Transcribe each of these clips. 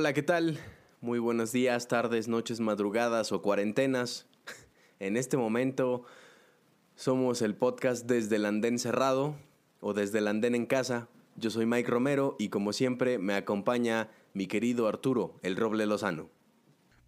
Hola, ¿qué tal? Muy buenos días, tardes, noches, madrugadas o cuarentenas. En este momento somos el podcast desde el andén cerrado o desde el andén en casa. Yo soy Mike Romero y como siempre me acompaña mi querido Arturo, el Roble Lozano.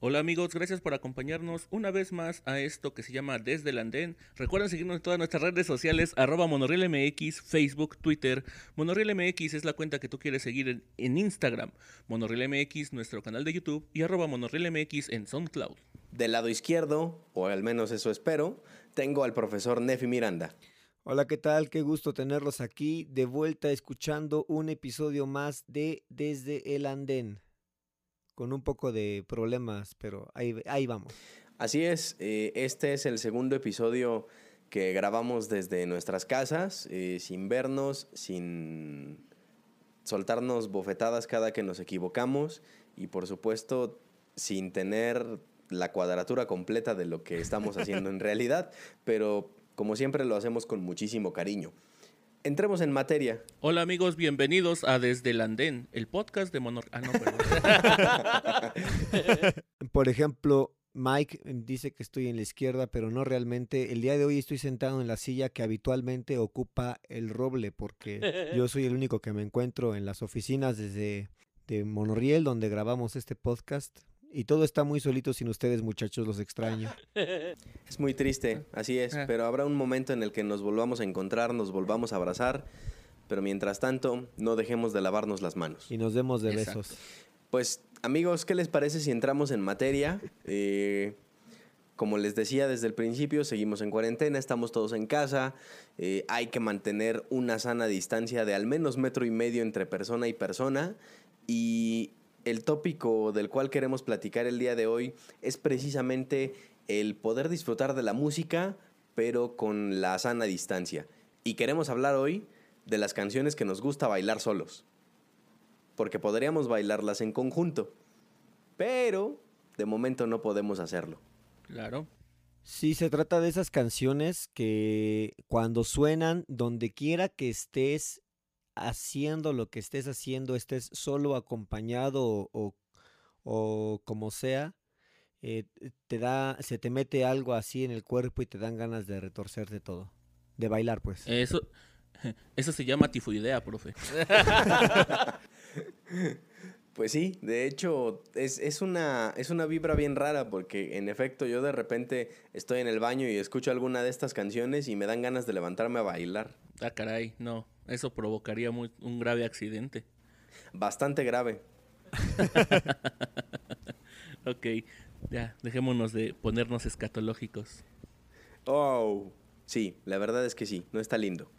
Hola amigos, gracias por acompañarnos una vez más a esto que se llama Desde el Andén. Recuerden seguirnos en todas nuestras redes sociales, arroba MX, Facebook, Twitter. MX es la cuenta que tú quieres seguir en, Instagram. MX, nuestro canal de YouTube y arroba MX en SoundCloud. Del lado izquierdo, o al menos eso espero, tengo al profesor Nefi Miranda. Hola, ¿qué tal? Qué gusto tenerlos aquí de vuelta escuchando un episodio más de Desde el Andén con un poco de problemas, pero ahí, ahí vamos. Así es, eh, este es el segundo episodio que grabamos desde nuestras casas, eh, sin vernos, sin soltarnos bofetadas cada que nos equivocamos y por supuesto sin tener la cuadratura completa de lo que estamos haciendo en realidad, pero como siempre lo hacemos con muchísimo cariño entremos en materia. Hola amigos, bienvenidos a Desde el Andén, el podcast de Monor... Ah, no, Por ejemplo, Mike dice que estoy en la izquierda, pero no realmente. El día de hoy estoy sentado en la silla que habitualmente ocupa el roble, porque yo soy el único que me encuentro en las oficinas desde de Monorriel, donde grabamos este podcast. Y todo está muy solito sin ustedes, muchachos, los extraño. Es muy triste, así es, ah. pero habrá un momento en el que nos volvamos a encontrar, nos volvamos a abrazar, pero mientras tanto, no dejemos de lavarnos las manos. Y nos demos de besos. Pues, amigos, ¿qué les parece si entramos en materia? Eh, como les decía desde el principio, seguimos en cuarentena, estamos todos en casa, eh, hay que mantener una sana distancia de al menos metro y medio entre persona y persona y el tópico del cual queremos platicar el día de hoy es precisamente el poder disfrutar de la música, pero con la sana distancia. Y queremos hablar hoy de las canciones que nos gusta bailar solos. Porque podríamos bailarlas en conjunto. Pero de momento no podemos hacerlo. Claro. Sí, se trata de esas canciones que cuando suenan, donde quiera que estés, haciendo lo que estés haciendo, estés solo acompañado o, o, como sea, eh, te da, se te mete algo así en el cuerpo y te dan ganas de retorcerte todo. De bailar, pues. Eso, eso se llama tifoidea, profe. Pues sí, de hecho es, es, una, es una vibra bien rara porque en efecto yo de repente estoy en el baño y escucho alguna de estas canciones y me dan ganas de levantarme a bailar. Ah, caray, no, eso provocaría un grave accidente. Bastante grave. ok, ya, dejémonos de ponernos escatológicos. Oh, sí, la verdad es que sí, no está lindo.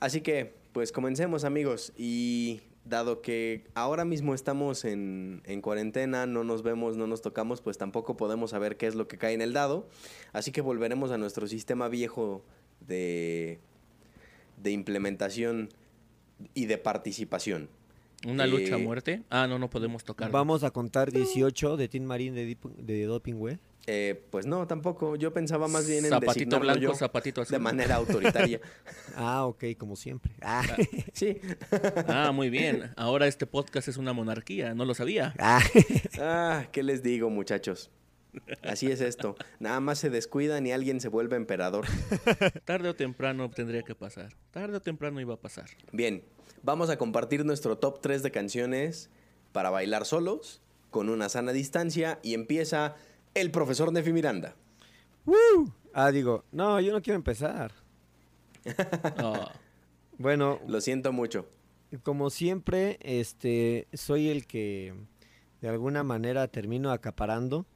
Así que, pues comencemos amigos y dado que ahora mismo estamos en, cuarentena, no nos vemos, no nos tocamos, pues tampoco podemos saber qué es lo que cae en el dado. Así que volveremos a nuestro sistema viejo de, de implementación y de participación. ¿Una lucha a eh, muerte? Ah, no, no podemos tocar. Vamos a contar 18 de Team Marín de, de Doping Web. Eh, pues no, tampoco. Yo pensaba más bien en zapatito blanco, zapatito azul. de manera autoritaria. ah, ok, como siempre. Ah. sí. ah, muy bien. Ahora este podcast es una monarquía, no lo sabía. Ah. ah, ¿qué les digo, muchachos? Así es esto. Nada más se descuidan y alguien se vuelve emperador. Tarde o temprano tendría que pasar. Tarde o temprano iba a pasar. Bien, vamos a compartir nuestro top 3 de canciones para bailar solos, con una sana distancia, y empieza el profesor Nefi Miranda. Ah, digo, no, yo no quiero empezar. Bueno. Lo siento mucho. Como siempre, este, soy el que de alguna manera termino acaparando.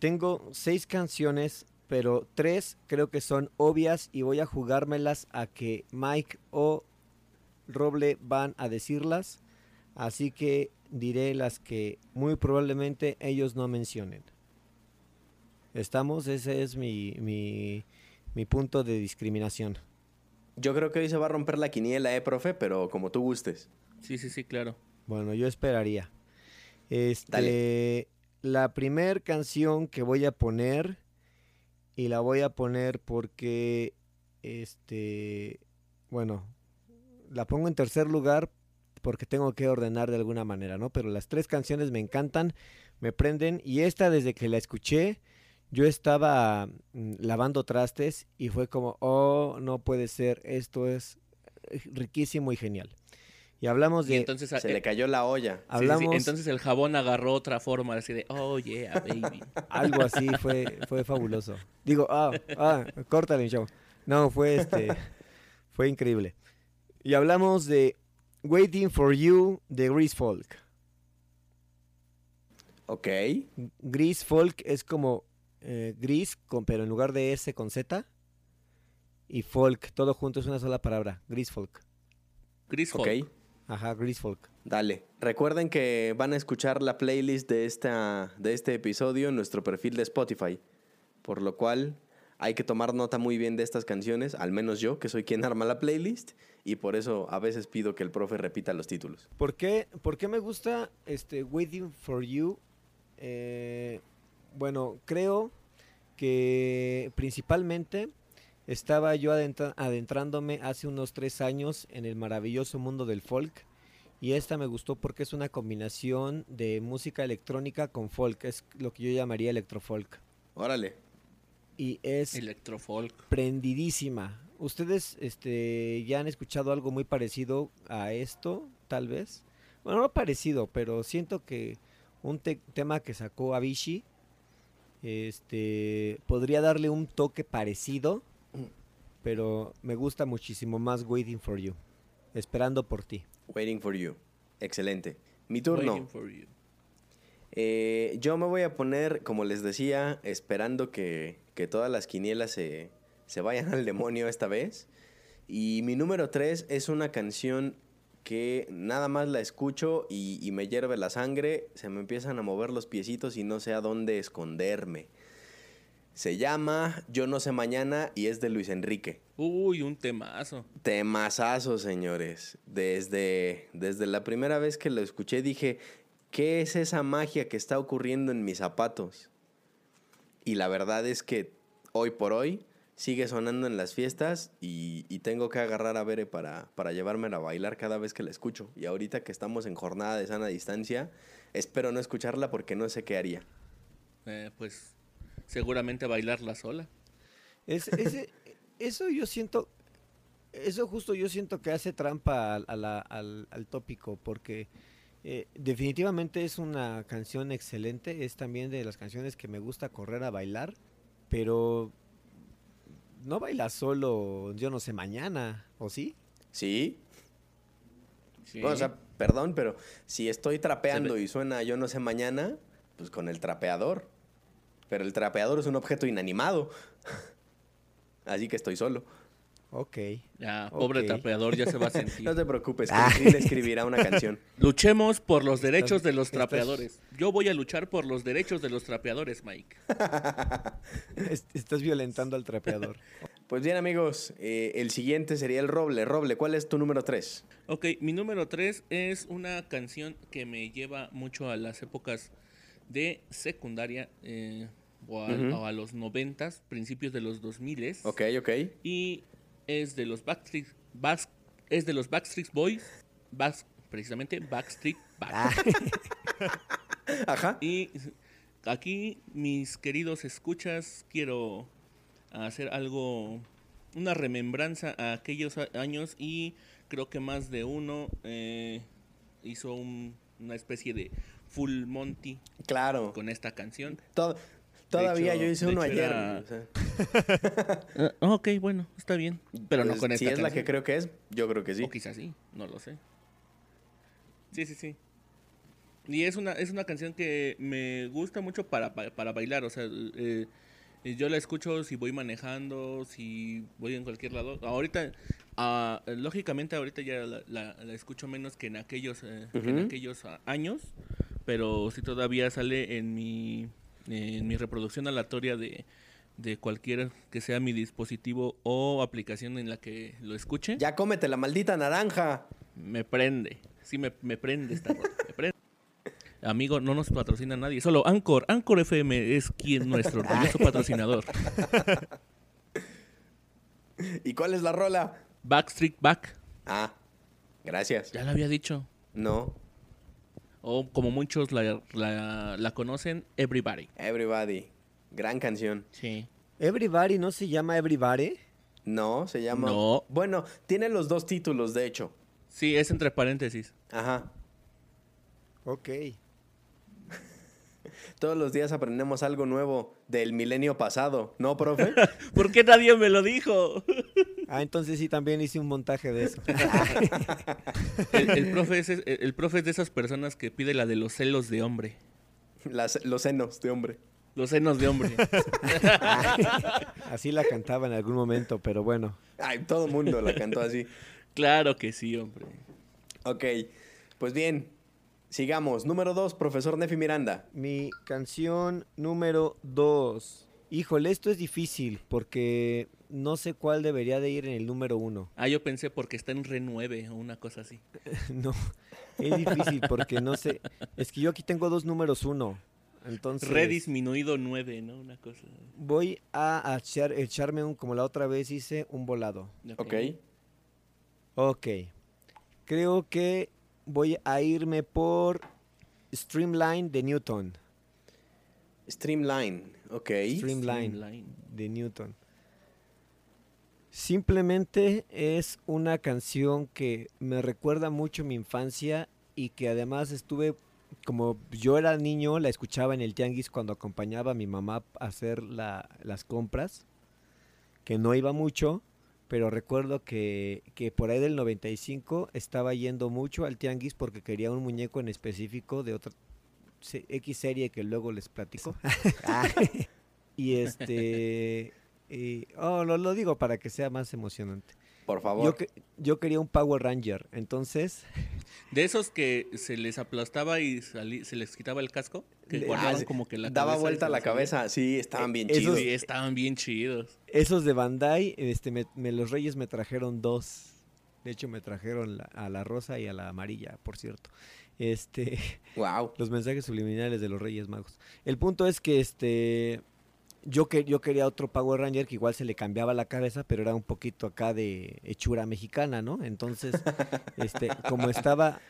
Tengo seis canciones, pero tres creo que son obvias y voy a jugármelas a que Mike o Roble van a decirlas. Así que diré las que muy probablemente ellos no mencionen. ¿Estamos? Ese es mi, mi, mi punto de discriminación. Yo creo que hoy se va a romper la quiniela, eh, profe, pero como tú gustes. Sí, sí, sí, claro. Bueno, yo esperaría. Este, la primer canción que voy a poner y la voy a poner porque este, bueno, la pongo en tercer lugar porque tengo que ordenar de alguna manera, ¿no? Pero las tres canciones me encantan, me prenden y esta desde que la escuché, yo estaba mm, lavando trastes y fue como, oh, no puede ser, esto es eh, riquísimo y genial. Y hablamos Y de... entonces, Se eh, le cayó la olla. sí, sí, sí, hablamos entonces el jabón agarró otra forma así de, oh yeah, baby. algo así, fue, fue fabuloso. Digo, ah, ah, córtale, show. No, fue este, fue increíble. Y hablamos de Waiting for You de Grease Folk. Ok. Gris folk es como eh, gris, con, pero en lugar de S con Z. Y folk, todo junto es una sola palabra. Gris folk. Ok. Folk. Ajá, gris folk. Dale. Recuerden que van a escuchar la playlist de, esta, de este episodio en nuestro perfil de Spotify. Por lo cual hay que tomar nota muy bien de estas canciones, al menos yo, que soy quien arma la playlist. Y por eso a veces pido que el profe repita los títulos. ¿Por qué, por qué me gusta este Waiting for You? Eh, bueno, creo que principalmente estaba yo adentra- adentrándome hace unos tres años en el maravilloso mundo del folk. Y esta me gustó porque es una combinación de música electrónica con folk. Es lo que yo llamaría electrofolk. Órale. Y es Electrofolk. prendidísima. ¿Ustedes este, ya han escuchado algo muy parecido a esto, tal vez? Bueno, no parecido, pero siento que un te- tema que sacó Avicii este, podría darle un toque parecido, pero me gusta muchísimo más Waiting for You, esperando por ti. Waiting for you. Excelente. Mi turno. Waiting for you. Eh, yo me voy a poner, como les decía, esperando que, que todas las quinielas se, se vayan al demonio esta vez. Y mi número 3 es una canción que nada más la escucho y, y me hierve la sangre, se me empiezan a mover los piecitos y no sé a dónde esconderme. Se llama Yo no sé mañana y es de Luis Enrique. Uy, un temazo. Temazazo, señores. Desde, desde la primera vez que lo escuché dije, ¿qué es esa magia que está ocurriendo en mis zapatos? Y la verdad es que hoy por hoy sigue sonando en las fiestas y, y tengo que agarrar a Bere para, para llevármela a bailar cada vez que la escucho. Y ahorita que estamos en jornada de sana distancia, espero no escucharla porque no sé qué haría. Eh, pues seguramente bailarla sola. Es, ese- eso yo siento, eso justo yo siento que hace trampa al, a la- al- al tópico, porque eh, definitivamente es una canción excelente, es también de las canciones que me gusta correr a bailar, pero no baila solo, yo no sé, mañana, ¿o sí? ¿Sí? Sí. Bueno, o sea, perdón, pero si estoy trapeando y suena yo no sé mañana, pues con el trapeador. Pero el trapeador es un objeto inanimado. Así que estoy solo. Ok. ya, pobre trapeador ya se va a sentir. No te preocupes, que. Krill escribirá una canción. Luchemos por los derechos de los trapeadores. Yo voy a luchar por los derechos de los trapeadores, Mike. Es- Estás violentando al trapeador. Pues bien, amigos, eh, el siguiente sería el Roble. Roble, ¿cuál es tu número 3? Ok, mi número 3 es una canción que me lleva mucho a las épocas de secundaria eh, o, a, Ujú. o a los noventas, principios de los 2000 Ok, ok. y es de los Backstreet Bas- es de los Backstreet Boys, Bas- precisamente Backstreet Back. Ah, Ajá. Y aquí, mis queridos escuchas, quiero hacer algo, una remembranza a aquellos años y creo que más de uno eh, hizo un- una especie de full Monty Claro. con esta canción. To- todavía hecho- yo hice uno ayer. era- o sea, Ah, ok, bueno, está bien, pero no con esta Si es la que creo que es, yo creo que sí. O quizás sí, no lo sé. Sí, sí, sí. Y es una, es una canción que me gusta mucho para, para bailar. O sea, eh, eh, yo la escucho si voy manejando, si voy en cualquier lado. Ahorita, ah, lógicamente ahorita ya la, la- la escucho menos que en aquellos, eh, que en aquellos ah, años. Pero sí todavía sale en mi, en mi reproducción aleatoria de, de cualquier que sea mi dispositivo o aplicación en la que lo escuche Ya cómete la maldita naranja. me prende. Sí, me, me prende esta rola, me prende. Amigo, no nos patrocina nadie. Solo Anchor. Anchor FM es quien nuestro orgulloso patrocinador. ¿Y cuál es la rola? Backstreet Back. Ah, gracias. Ya lo había dicho. No. O como muchos la, la, la conocen, Everybody. Everybody. Gran canción. Sí. Everybody no se llama Everybody. No, se llama. No. Bueno, tiene los dos títulos, de hecho. Sí, es entre paréntesis. Ajá. Ok. Todos los días aprendemos algo nuevo del milenio pasado, ¿no, profe? ¿Por qué nadie me lo dijo? Ah, entonces sí, también hice un montaje de eso. El, el profe es, el, el profe es de esas personas que pide la de los celos de hombre. Las- los senos de hombre. Los senos de hombre. Así la cantaba en algún momento, pero bueno. Ay, todo el mundo la cantó así. Claro que sí, hombre. Ok, pues bien, sigamos. Número dos, profesor Nefi Miranda. Mi canción número dos. Híjole, esto es difícil porque no sé cuál debería de ir en el número uno. Ah, yo pensé porque está en re 9 o una cosa así. No, es difícil porque no sé. Es que yo aquí tengo dos números uno. Entonces Re disminuido 9, ¿no? Una cosa. voy a echar- echarme un, como la otra vez hice, un volado. Ok. Ok. Creo que voy a irme por Streamline de Newton. Streamline, ok. Streamline Streamline. de Newton. Simplemente es una canción que me recuerda mucho mi infancia y que además estuve, como yo era niño, la escuchaba en el tianguis cuando acompañaba a mi mamá a hacer la- las compras, que no iba mucho, pero recuerdo que, que por ahí del 95 estaba yendo mucho al tianguis porque quería un muñeco en específico de otra X serie que luego les platico. y este... y- oh, lo, lo digo para que sea más emocionante. Por favor. Yo, que- yo quería un Power Ranger, entonces De esos que se les aplastaba y salí- se les quitaba el casco, que Le- guardaban Ah, como que la Daba cabeza vuelta la cabeza. Sí, estaban bien Esos- chidos. Sí, estaban bien chidos. esos de Bandai, este, me, me- los Reyes me trajeron dos. De hecho, me trajeron la- a la rosa y a la amarilla, por cierto. Este, Wow. los mensajes subliminales de los Reyes Magos. El punto es que este yo que yo quería otro Power Ranger que igual se le cambiaba la cabeza, pero era un poquito acá de hechura mexicana, ¿no? Entonces, este, como estaba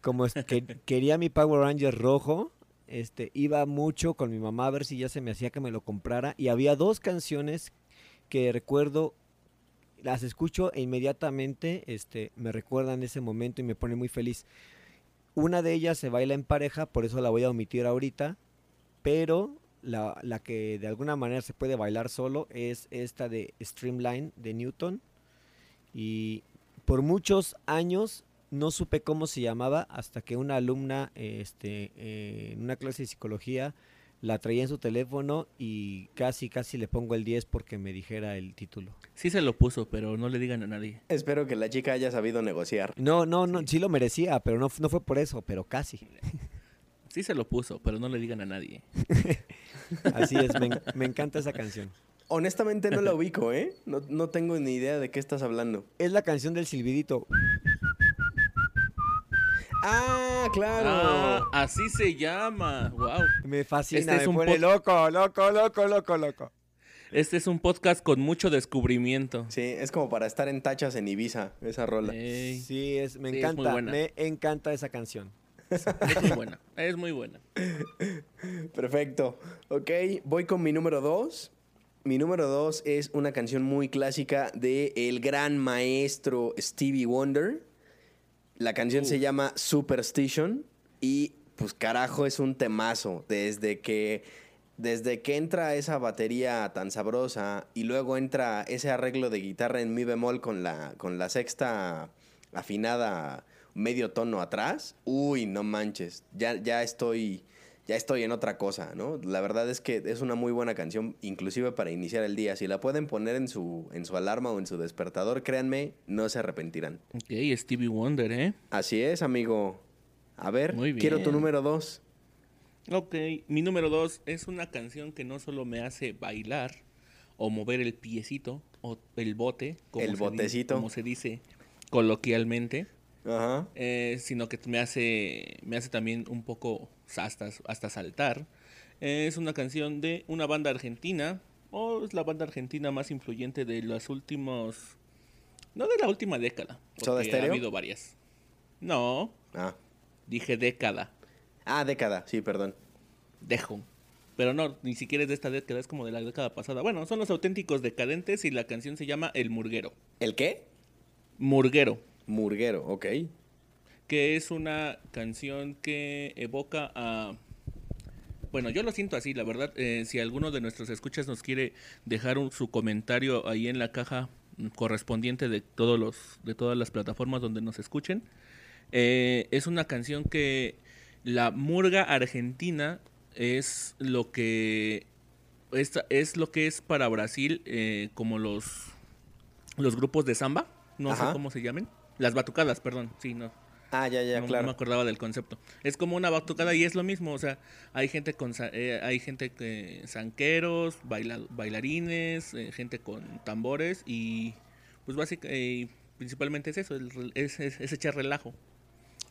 como es- que quería mi Power Ranger rojo, este iba mucho con mi mamá a ver si ya se me hacía que me lo comprara y había dos canciones que recuerdo las escucho e inmediatamente este me recuerdan ese momento y me pone muy feliz. Una de ellas se baila en pareja, por eso la voy a omitir ahorita, pero la, la que de alguna manera se puede bailar solo es esta de Streamline de Newton. Y por muchos años no supe cómo se llamaba hasta que una alumna este, eh, en una clase de psicología la traía en su teléfono y casi, casi le pongo el 10 porque me dijera el título. Sí se lo puso, pero no le digan a nadie. Espero que la chica haya sabido negociar. No, no, no, sí lo merecía, pero no, no fue por eso, pero casi. Sí se lo puso, pero no le digan a nadie. Así es, me, en- me encanta esa canción. Honestamente no la ubico, ¿eh? No, no tengo ni idea de qué estás hablando. Es la canción del silbidito. Ah, claro. Ah, así se llama. Wow. Me fascina, Este es me un pone pod- loco, loco, loco, loco, loco. Este es un podcast con mucho descubrimiento. Sí, es como para estar en tachas en Ibiza, esa rola. Ey, Sí, es, me Sí, es muy encanta, buena. me encanta esa canción. Es muy buena. Es muy buena. Perfecto. Ok, voy con mi número dos. Mi número dos es una canción muy clásica de el gran maestro Stevie Wonder. La canción se llama Superstition y pues carajo es un temazo desde que desde que entra esa batería tan sabrosa y luego entra ese arreglo de guitarra en mi bemol con la con la sexta afinada medio tono atrás. Uy, no manches. Ya ya estoy ya estoy en otra cosa, ¿no? La verdad es que es una muy buena canción, inclusive para iniciar el día. Si la pueden poner en su, en su alarma o en su despertador, créanme, no se arrepentirán. Ok, Stevie Wonder, ¿eh? Así es, amigo. A ver, Muy quiero tu número dos. Ok, mi número dos es una canción que no solo me hace bailar o mover el piecito o el bote, como, El se, botecito. como se dice coloquialmente, Ajá. eh, sino que me hace, me hace también un poco hasta, hasta saltar. Es una canción de una banda argentina, o es la banda argentina más influyente de los últimos... No de la última década, ¿Soda porque ha habido varias. No, Ah, Dije década. Ah, década, sí, perdón. Dejo. Pero no, ni siquiera es de esta década, es como de la década pasada. Bueno, son los auténticos decadentes y la canción se llama El Murguero. ¿El qué? Murguero. Murguero, ok. Que es una canción que evoca a... Bueno, yo lo siento así, la verdad. eh, si alguno de nuestros escuchas nos quiere dejar un- su comentario ahí en la caja correspondiente de todos los de todas las plataformas donde nos escuchen, eh, es una canción que la murga argentina es lo que es, es lo que es para Brasil eh, como los los grupos de samba, no Ajá. sé cómo se llamen, las batucadas, perdón, sí, no, Ah, ya, ya, no, no claro. me acordaba del concepto. Es como una batucada y es lo mismo, o sea, hay gente con eh, hay gente que zanqueros, baila- bailarines, eh, gente con tambores y pues básicamente principalmente es eso, el es, es- es echar relajo.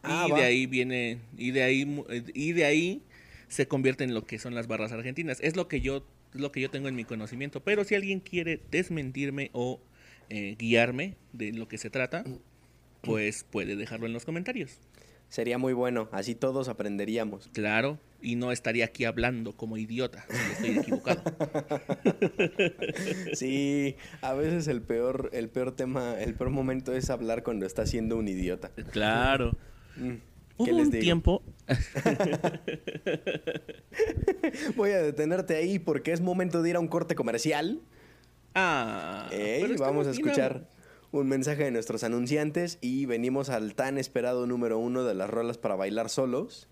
Ah, y va. de ahí viene y de ahí eh, y de ahí se convierte en lo que son las barras argentinas. Es lo que yo es lo que yo tengo en mi conocimiento, pero si alguien quiere desmentirme o eh, guiarme de lo que se trata, pues puede dejarlo en los comentarios. Sería muy bueno, así todos aprenderíamos. Claro, y no estaría aquí hablando como idiota si estoy equivocado. Sí, a veces el peor, el peor tema, el peor momento es hablar cuando estás siendo un idiota. Claro. Mm, ¿Qué Hubo les un digo? tiempo. Voy a detenerte ahí porque es momento de ir a un corte comercial. Ah, vamos a bien escuchar un mensaje de nuestros anunciantes y venimos al tan esperado número uno de las rolas para bailar solos.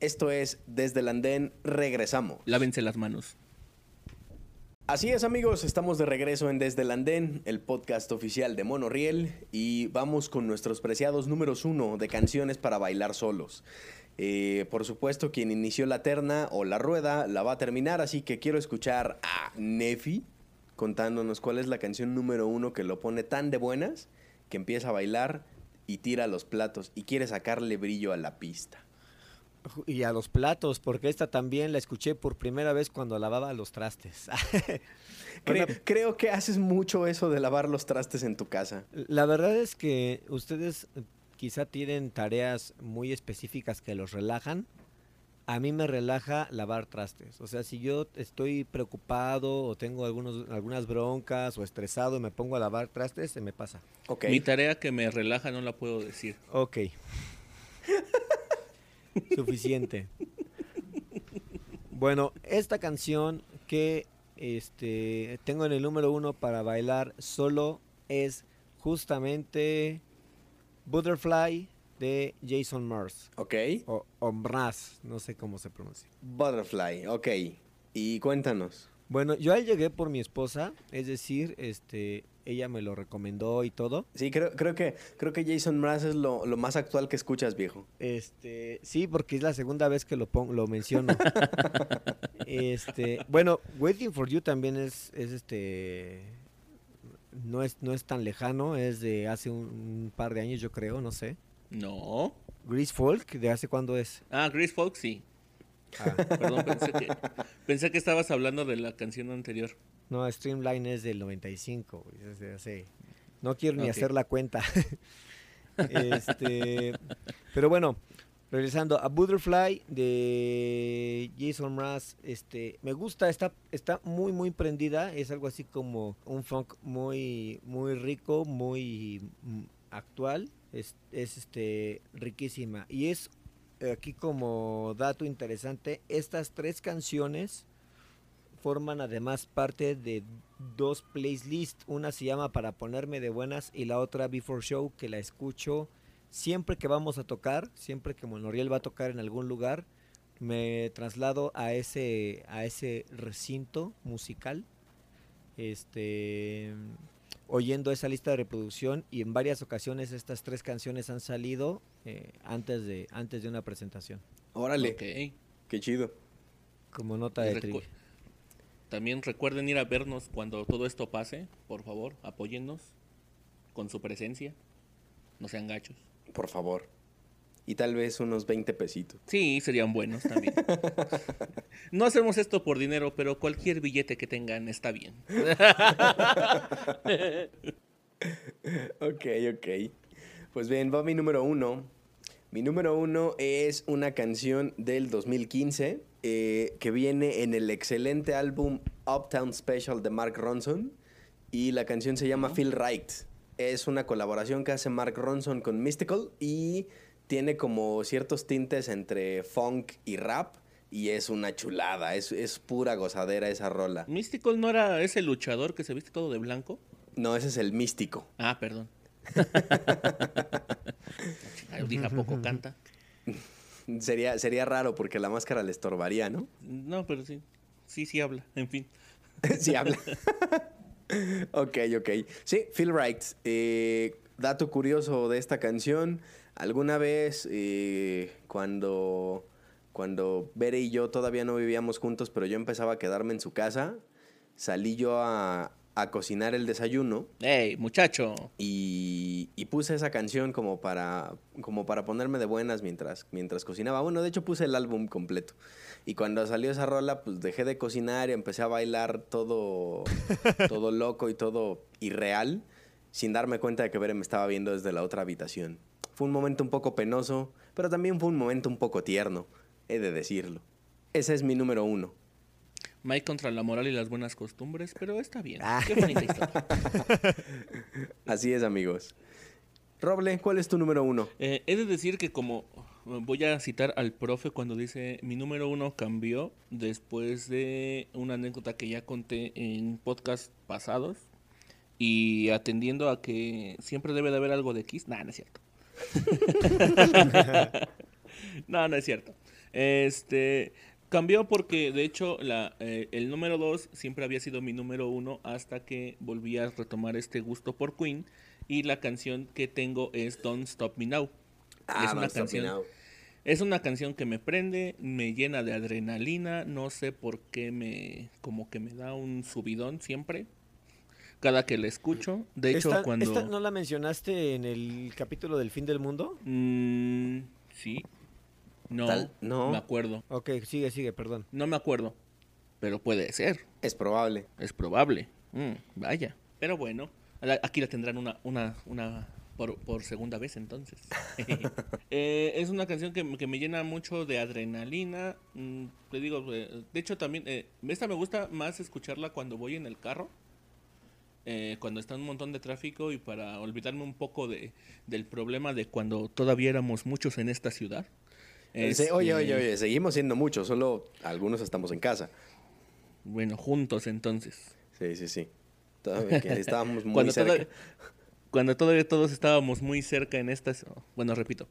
Esto es Desde el Andén, regresamos. Lávense las manos. Así es amigos, estamos de regreso en Desde el Andén, el podcast oficial de Monoriel y vamos con nuestros preciados números uno de canciones para bailar solos. Eh, por supuesto, quien inició la terna o la rueda la va a terminar, así que quiero escuchar a Nefi contándonos cuál es la canción número uno que lo pone tan de buenas que empieza a bailar y tira los platos y quiere sacarle brillo a la pista. Y a los platos, porque esta también la escuché por primera vez cuando lavaba los trastes. Cre- Una- creo que haces mucho eso de lavar los trastes en tu casa. La verdad es que ustedes eh, quizá tienen tareas muy específicas que los relajan. A mí me relaja lavar trastes. O sea, si yo estoy preocupado o tengo algunos, algunas broncas o estresado y me pongo a lavar trastes, se me pasa. Mi tarea que me relaja no la puedo decir. Ok. Suficiente. Bueno, esta canción que este tengo en el número uno para bailar solo es justamente Butterfly de Jason Mars. Ok. O, o Mraz, no sé cómo se pronuncia. Butterfly, ok. Y cuéntanos. Bueno, yo ahí llegué por mi esposa, es decir, este, ella me lo recomendó y todo. Sí, creo, creo que creo que Jason Mraz es lo, lo más actual que escuchas, viejo. Este, sí, porque es la segunda vez que lo pongo, lo menciono. este, bueno, Waiting for You también es, es este, no es, no es tan lejano, es de hace un, un par de años, yo creo, no sé. No. Grease Folk, ¿de hace cuándo es? Ah, Grace Folk, sí. Ah, Perdón, pensé que, pensé que estabas hablando de la canción anterior. no, Streamline es del 95, güey, es de hace, no quiero ni hacer la cuenta. este, pero bueno, regresando a Butterfly de Jason Mraz, este, me gusta, está, está muy muy prendida, es algo así como un funk muy muy rico, muy mm, actual, es, es este riquísima y es eh, aquí como dato interesante, estas tres canciones forman además parte de dos playlists. Una se llama Para ponerme de buenas y la otra Before Show que la escucho siempre que vamos a tocar, siempre que Monoriel va a tocar en algún lugar, me traslado a ese a ese recinto musical. Este oyendo esa lista de reproducción y en varias ocasiones estas tres canciones han salido eh, antes de antes de una presentación Órale, Ok. qué chido. como nota de recu-. También recuerden ir a vernos cuando todo esto pase. Por favor, apóyennos con su presencia. No sean gachos. Por favor. Y tal vez unos 20 pesitos. Sí, serían buenos también. No hacemos esto por dinero, pero cualquier billete que tengan está bien. Ok, ok. Pues bien, va mi número uno. Mi número uno es una canción del 2015 eh, que viene en el excelente álbum Uptown Special de Mark Ronson y la canción se llama Feel Right. Es una colaboración que hace Mark Ronson con Mystical y tiene como ciertos tintes entre funk y rap y es una chulada, es, es pura gozadera esa rola. ¿Mystical no era ese luchador que se viste todo de blanco? No, ese es el místico. Ah, perdón. Dije, ¿a poco canta? Sería, sería raro porque la máscara le estorbaría, ¿no? No, pero sí. Sí, sí habla. En fin. sí habla. ok, ok. Sí, Feel Right. Eh, dato curioso de esta canción. Alguna vez eh, cuando, cuando Bere y yo todavía no vivíamos juntos, pero yo empezaba a quedarme en su casa, salí yo a, a cocinar el desayuno. ¡Ey, muchacho! Y, y, puse esa canción como para, como para ponerme de buenas mientras, mientras cocinaba. Bueno, de hecho puse el álbum completo. Y cuando salió esa rola, pues dejé de cocinar y empecé a bailar todo, todo loco y todo irreal, sin darme cuenta de que Bere me estaba viendo desde la otra habitación. Fue un momento un poco penoso, pero también fue un momento un poco tierno, he de decirlo. Ese es mi número uno. Mike contra la moral y las buenas costumbres, pero está bien. Ah. Qué bonita historia. Así es, amigos. Roble, ¿cuál es tu número uno? Eh, he de decir que como voy a citar al profe cuando dice mi número uno cambió después de una anécdota que ya conté en podcast pasados y atendiendo a que siempre debe de haber algo de Kiss. Nah, no es cierto. no, no es cierto. Este cambió porque de hecho la, eh, el número 2 siempre había sido mi número 1 hasta que volví a retomar este gusto por Queen y la canción que tengo es Don't Stop Me Now. Ah, es una Don't Stop Me Now. es una canción que me prende, me llena de adrenalina, no sé por qué me como que me da un subidón siempre cada que la escucho. De hecho, ¿Esta, cuando esta no la mencionaste en el capítulo del fin del mundo? Mm, sí. No, Tal- no. me acuerdo. Ok, sigue, sigue, perdón. No me acuerdo. Pero puede ser. Es probable. Es probable. Mm, vaya. Pero bueno, aquí la tendrán una, una, una por, por segunda vez entonces. Eh, es una canción que, que me llena mucho de adrenalina. Mm, te digo, eh, de hecho también, eh, esta me gusta más escucharla cuando voy en el carro. Eh, cuando está un montón de tráfico y para olvidarme un poco de, del problema de cuando todavía éramos muchos en esta ciudad. Dice, oye, oye, oye, seguimos siendo muchos, solo algunos estamos en casa. Bueno, juntos entonces. Sí, sí, sí. Todavía que estábamos muy cuando, cerca. toda- cuando todavía todos estábamos muy cerca en estas... Bueno, repito.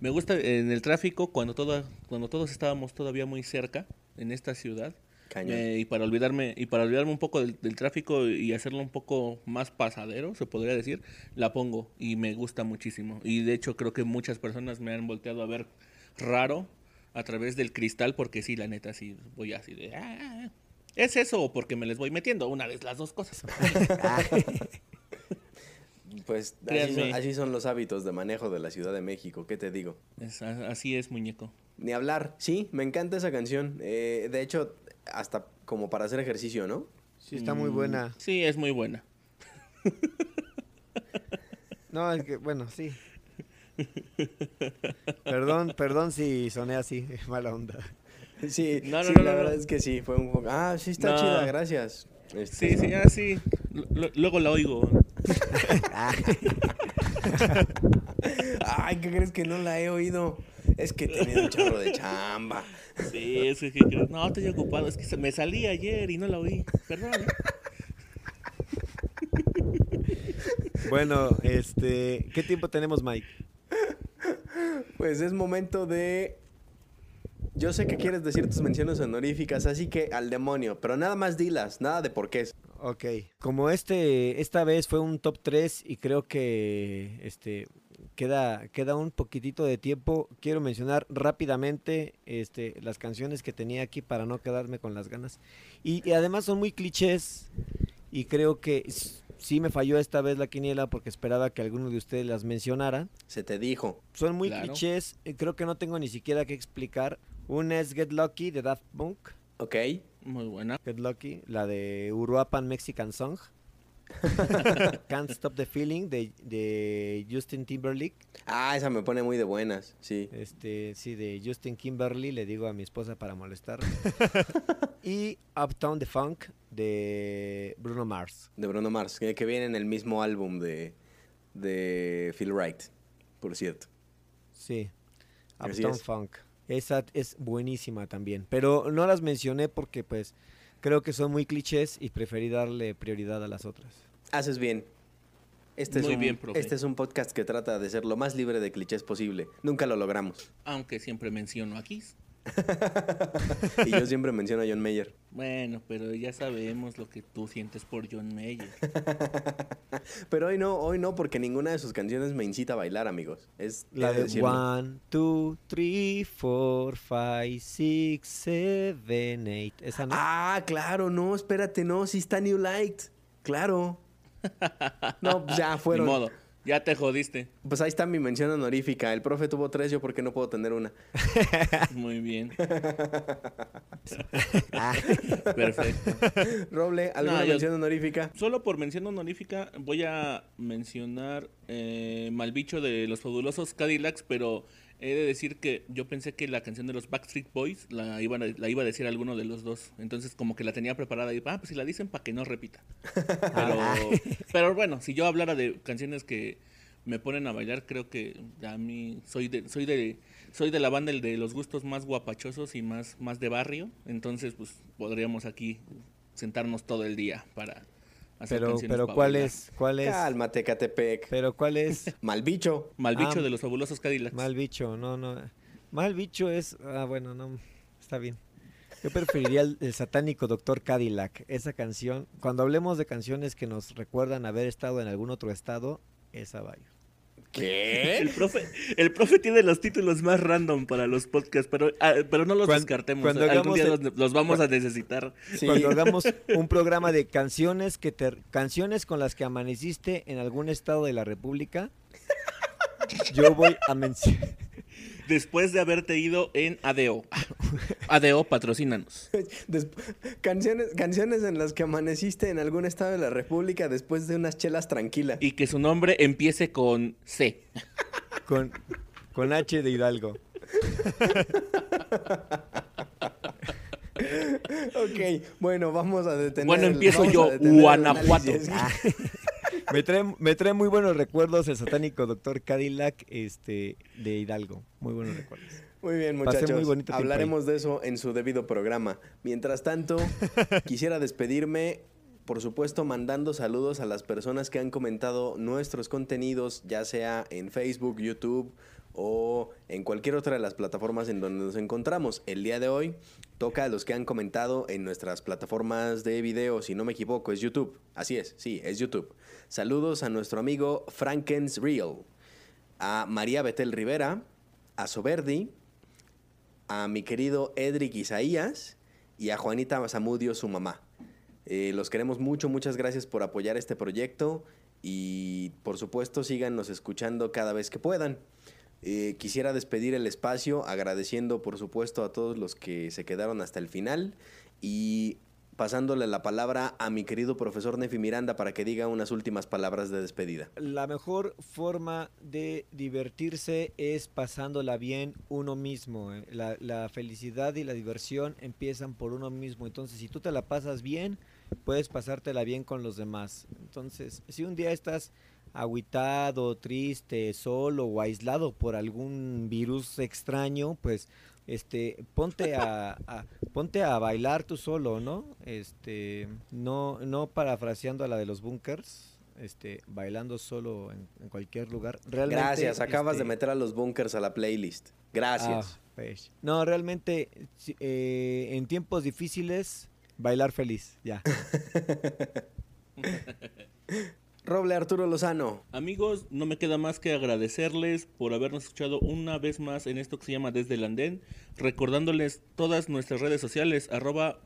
Me gusta en el tráfico cuando, toda, cuando todos estábamos todavía muy cerca en esta ciudad. Cañón. eh, y para olvidarme y para olvidarme un poco del, del tráfico y hacerlo un poco más pasadero se podría decir la pongo y me gusta muchísimo y de hecho creo que muchas personas me han volteado a ver raro a través del cristal porque sí la neta sí voy así de "Ah, es eso o porque me les voy metiendo una de las dos cosas Pues así son, así son los hábitos de manejo de la Ciudad de México, ¿qué te digo? Es- así es muñeco Ni hablar. Sí, me encanta esa canción. Eh, de hecho, hasta como para hacer ejercicio, ¿no? Sí, está muy buena. sí es muy buena No, es que, bueno, sí. Perdón, perdón si soné así, mala onda. Sí, No, no, sí, no, la no, verdad es que sí, fue un poco... Ah, sí, está No. chida, gracias. Este, sí sí así luego la oigo Ay, ¿qué crees que no la he oído? Es que tenido un chorro de chamba. Sí, es que, que- no, estoy ocupado. Es que se- me salí ayer y no la oí. Perdón. ¿eh? Bueno, este, ¿qué tiempo tenemos, Mike? Pues es momento de... Yo sé que quieres decir tus menciones honoríficas, así que al demonio, pero nada más dilas, nada de por qué. Ok, como este, esta vez fue un top 3 y creo que este queda, queda un poquitito de tiempo, quiero mencionar rápidamente este, las canciones que tenía aquí para no quedarme con las ganas. Y, y además son muy clichés y creo que sí me falló esta vez la quiniela porque esperaba que alguno de ustedes las mencionara. Se te dijo. Son muy Claro. clichés, eh, creo que no tengo ni siquiera que explicar. Una es Get Lucky de Daft Punk. ¿Ok? Muy buena. Get Lucky, la de Uruapan Mexican Song. Can't Stop the Feeling de, de Justin Timberlake. Ah, esa me pone muy de buenas, sí. Este, sí, de Justin Kimberly, le digo a mi esposa para molestar. y Uptown the Funk de Bruno Mars. De Bruno Mars, que, que viene en el mismo álbum de, de Phil Wright, por cierto. Sí, Uptown. Funk. Esa es buenísima también. Pero no las mencioné porque pues creo que son muy clichés y preferí darle prioridad a las otras. Haces bien. Este Muy es un, bien, profe. Este es un podcast que trata de ser lo más libre de clichés posible. Nunca lo logramos. Aunque siempre menciono a Kiss. Y yo siempre menciono a John Mayer. Bueno, pero ya sabemos lo que tú sientes por John Mayer. Pero hoy no, hoy no, porque ninguna de sus canciones me incita a bailar, amigos. Es La de de decirlo. One, Two, Three, Four, Five, Six, Seven, Eight. Esa no. Ah, claro, no, espérate, no, sí está New Light. Claro. No, ya Ni fueron. modo, ya te jodiste. Pues ahí está mi mención honorífica. El profe tuvo tres, yo porque no puedo tener una. Muy bien, Ah, perfecto. Roble, ¿alguna No, yo- mención honorífica? Solo por mención honorífica voy a mencionar eh, Malbicho de los fabulosos Cadillacs, pero he de decir que yo pensé que la canción de los Backstreet Boys la iba a, la iba a decir alguno de los dos. Entonces como que la tenía preparada y ah, pues si la dicen para que no repita. Pero, pero bueno, si yo hablara de canciones que me ponen a bailar, creo que a mí soy de, soy de, soy de la banda el de los gustos más guapachosos y más, más de barrio. Entonces, pues podríamos aquí sentarnos todo el día para hacer pero, canciones pero ¿cuál bailar. es? ¿Cuál es? Cálmate, Catepec. Pero ¿cuál es? Malbicho. Malbicho Ah, de los fabulosos Cadillacs. Mal bicho, no, no. Mal bicho es. Ah, bueno, no. Está bien. Yo preferiría el, el satánico Doctor Cadillac. Esa canción. Cuando hablemos de canciones que nos recuerdan haber estado en algún otro estado, esa vaya. El ¿Qué? profe, el profe tiene los títulos más random para los podcasts, pero, ah, pero no los descartemos. cuando Algún día el- los, los vamos a necesitar. Sí. Cuando hagamos un programa de canciones que te, canciones con las que amaneciste en algún estado de la República, yo voy a mencionar. Después de haberte ido en ADO. ADO, patrocínanos. Des- canciones, canciones en las que amaneciste en algún estado de la República después de unas chelas tranquilas. Y que su nombre empiece con C. Con, con H de Hidalgo. Ok, bueno, vamos a detener. Bueno, empiezo yo, Guanajuato. Me trae, me trae muy buenos recuerdos el satánico Doctor Cadillac este, de Hidalgo. Muy buenos recuerdos. Muy bien, muchachos. muy Hablaremos de eso en su debido programa. Mientras tanto, quisiera despedirme, por supuesto, mandando saludos a las personas que han comentado nuestros contenidos, ya sea en Facebook, YouTube o en cualquier otra de las plataformas en donde nos encontramos. El día de hoy toca a los que han comentado en nuestras plataformas de video, si no me equivoco, es YouTube. Así es, sí, es YouTube. Saludos a nuestro amigo Frankens Real, a María Betel Rivera, a Soberdi, a mi querido Edric Isaías y a Juanita Zamudio, su mamá. Eh, los queremos mucho, muchas gracias por apoyar este proyecto y por supuesto síganos escuchando cada vez que puedan. Eh, quisiera despedir el espacio agradeciendo por supuesto a todos los que se quedaron hasta el final y pasándole la palabra a mi querido profesor Nefi Miranda para que diga unas últimas palabras de despedida. La mejor forma de divertirse es pasándola bien uno mismo. eh. La, la felicidad y la diversión empiezan por uno mismo. Entonces, si tú te la pasas bien, puedes pasártela bien con los demás. Entonces, si un día estás agüitado, triste, solo o aislado por algún virus extraño, pues este ponte a, a- ponte a bailar tú solo, ¿no? Este no no parafraseando a la de los bunkers, este bailando solo en, en cualquier lugar. Realmente Gracias, acabas de este, meter a los bunkers a la playlist. Gracias. ah, pues. No, realmente eh, en tiempos difíciles bailar feliz, ya. Roble Arturo Lozano. Amigos, no me queda más que agradecerles por habernos escuchado una vez más en esto que se llama Desde el Andén, recordándoles todas nuestras redes sociales, arroba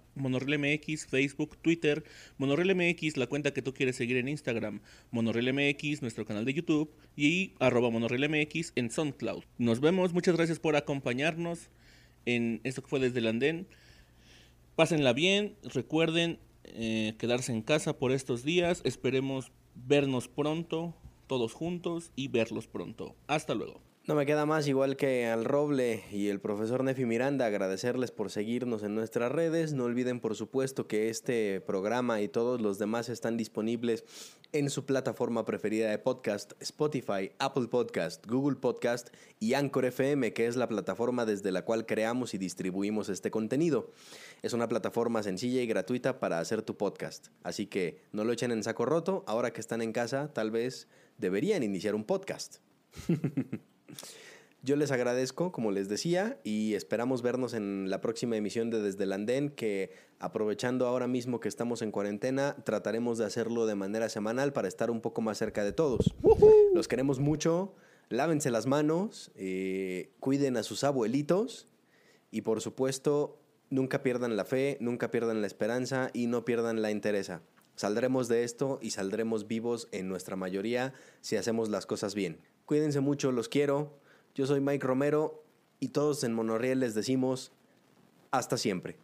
Facebook, Twitter, MonorrielMX, la cuenta que tú quieres seguir en Instagram, MonorrielMX, nuestro canal de YouTube y arroba en SoundCloud. Nos vemos, muchas gracias por acompañarnos en esto que fue Desde el Andén. Pásenla bien, recuerden, eh, quedarse en casa por estos días. Esperemos vernos pronto, todos juntos, y verlos pronto. Hasta luego. No me queda más, igual que al Roble y el profesor Nefi Miranda, agradecerles por seguirnos en nuestras redes. No olviden, por supuesto, que este programa y todos los demás están disponibles en su plataforma preferida de podcast, Spotify, Apple Podcast, Google Podcast y Anchor FM, que es la plataforma desde la cual creamos y distribuimos este contenido. Es una plataforma sencilla y gratuita para hacer tu podcast. Así que no lo echen en saco roto. Ahora que están en casa, tal vez deberían iniciar un podcast. Yo les agradezco, como les decía, y esperamos vernos en la próxima emisión de Desde el Andén, que aprovechando ahora mismo que estamos en cuarentena, trataremos de hacerlo de manera semanal para estar un poco más cerca de todos. Los queremos mucho, lávense las manos, eh, cuiden a sus abuelitos y por supuesto, nunca pierdan la fe, nunca pierdan la esperanza y no pierdan la interesa. Saldremos de esto y saldremos vivos en nuestra mayoría si hacemos las cosas bien. Cuídense mucho, los quiero. Yo soy Mike Romero y todos en Monorriel les decimos hasta siempre.